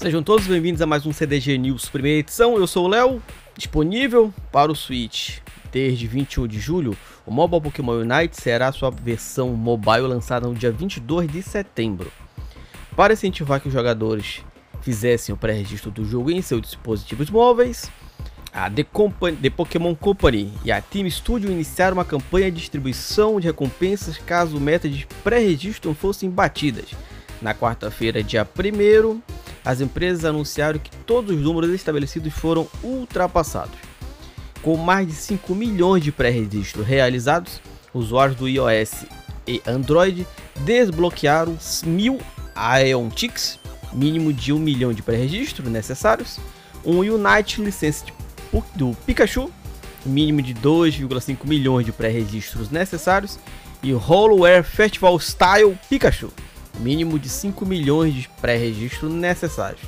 Sejam todos bem-vindos a mais um CDG News primeira edição. Eu sou o Léo, disponível para o Switch desde 21 de julho. O Mobile Pokémon Unite será sua versão mobile lançada no dia 22 de setembro. Para incentivar que os jogadores fizessem o pré-registro do jogo em seus dispositivos móveis, a The, Company, The Pokémon Company e a Team Studio iniciaram uma campanha de distribuição de recompensas caso metas de pré-registro fossem batidas. Na quarta-feira, dia 1 as empresas anunciaram que todos os números estabelecidos foram ultrapassados. Com mais de 5 milhões de pré-registros realizados, usuários do iOS e Android desbloquearam mil Aeon Ticks, mínimo de 1 milhão de pré-registros necessários, um Unite licença do Pikachu, mínimo de 2,5 milhões de pré-registros necessários, e Hollow Festival Style Pikachu, mínimo de 5 milhões de pré-registro necessários.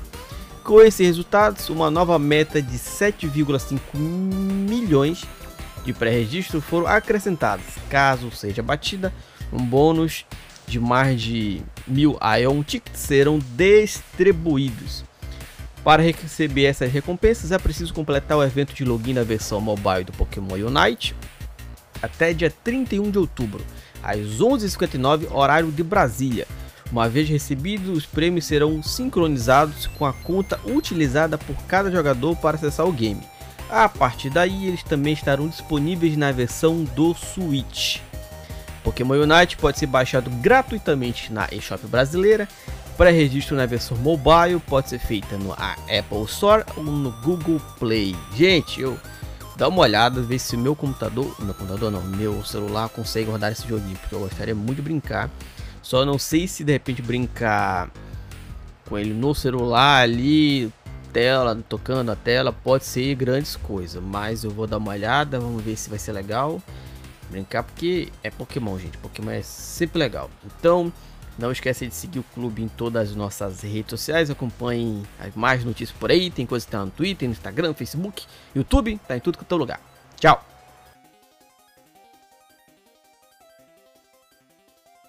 Com esses resultados, uma nova meta de 7,5 milhões de pré-registro foram acrescentadas. Caso seja batida, um bônus de mais de mil Ion Tickets serão distribuídos. Para receber essas recompensas é preciso completar o evento de login na versão mobile do Pokémon Unite até dia 31 de outubro, às 11h59 horário de Brasília. Uma vez recebidos, os prêmios serão sincronizados com a conta utilizada por cada jogador para acessar o game. A partir daí, eles também estarão disponíveis na versão do Switch. Pokémon Unite pode ser baixado gratuitamente na eShop brasileira. Pré-registro na versão mobile pode ser feita no Apple Store ou no Google Play. Gente, eu dá uma olhada, ver se meu computador, meu computador não, meu celular consegue rodar esse joguinho, porque eu gostaria muito de brincar. Só não sei se de repente brincar com ele no celular ali, tela, tocando a tela, pode ser grandes coisas. Mas eu vou dar uma olhada, vamos ver se vai ser legal. Brincar porque é Pokémon, gente. Pokémon é sempre legal. Então, não esqueça de seguir o clube em todas as nossas redes sociais. Acompanhe mais notícias por aí. Tem coisa que tá no Twitter, no Instagram, Facebook, YouTube. Tá em tudo que é lugar. Tchau!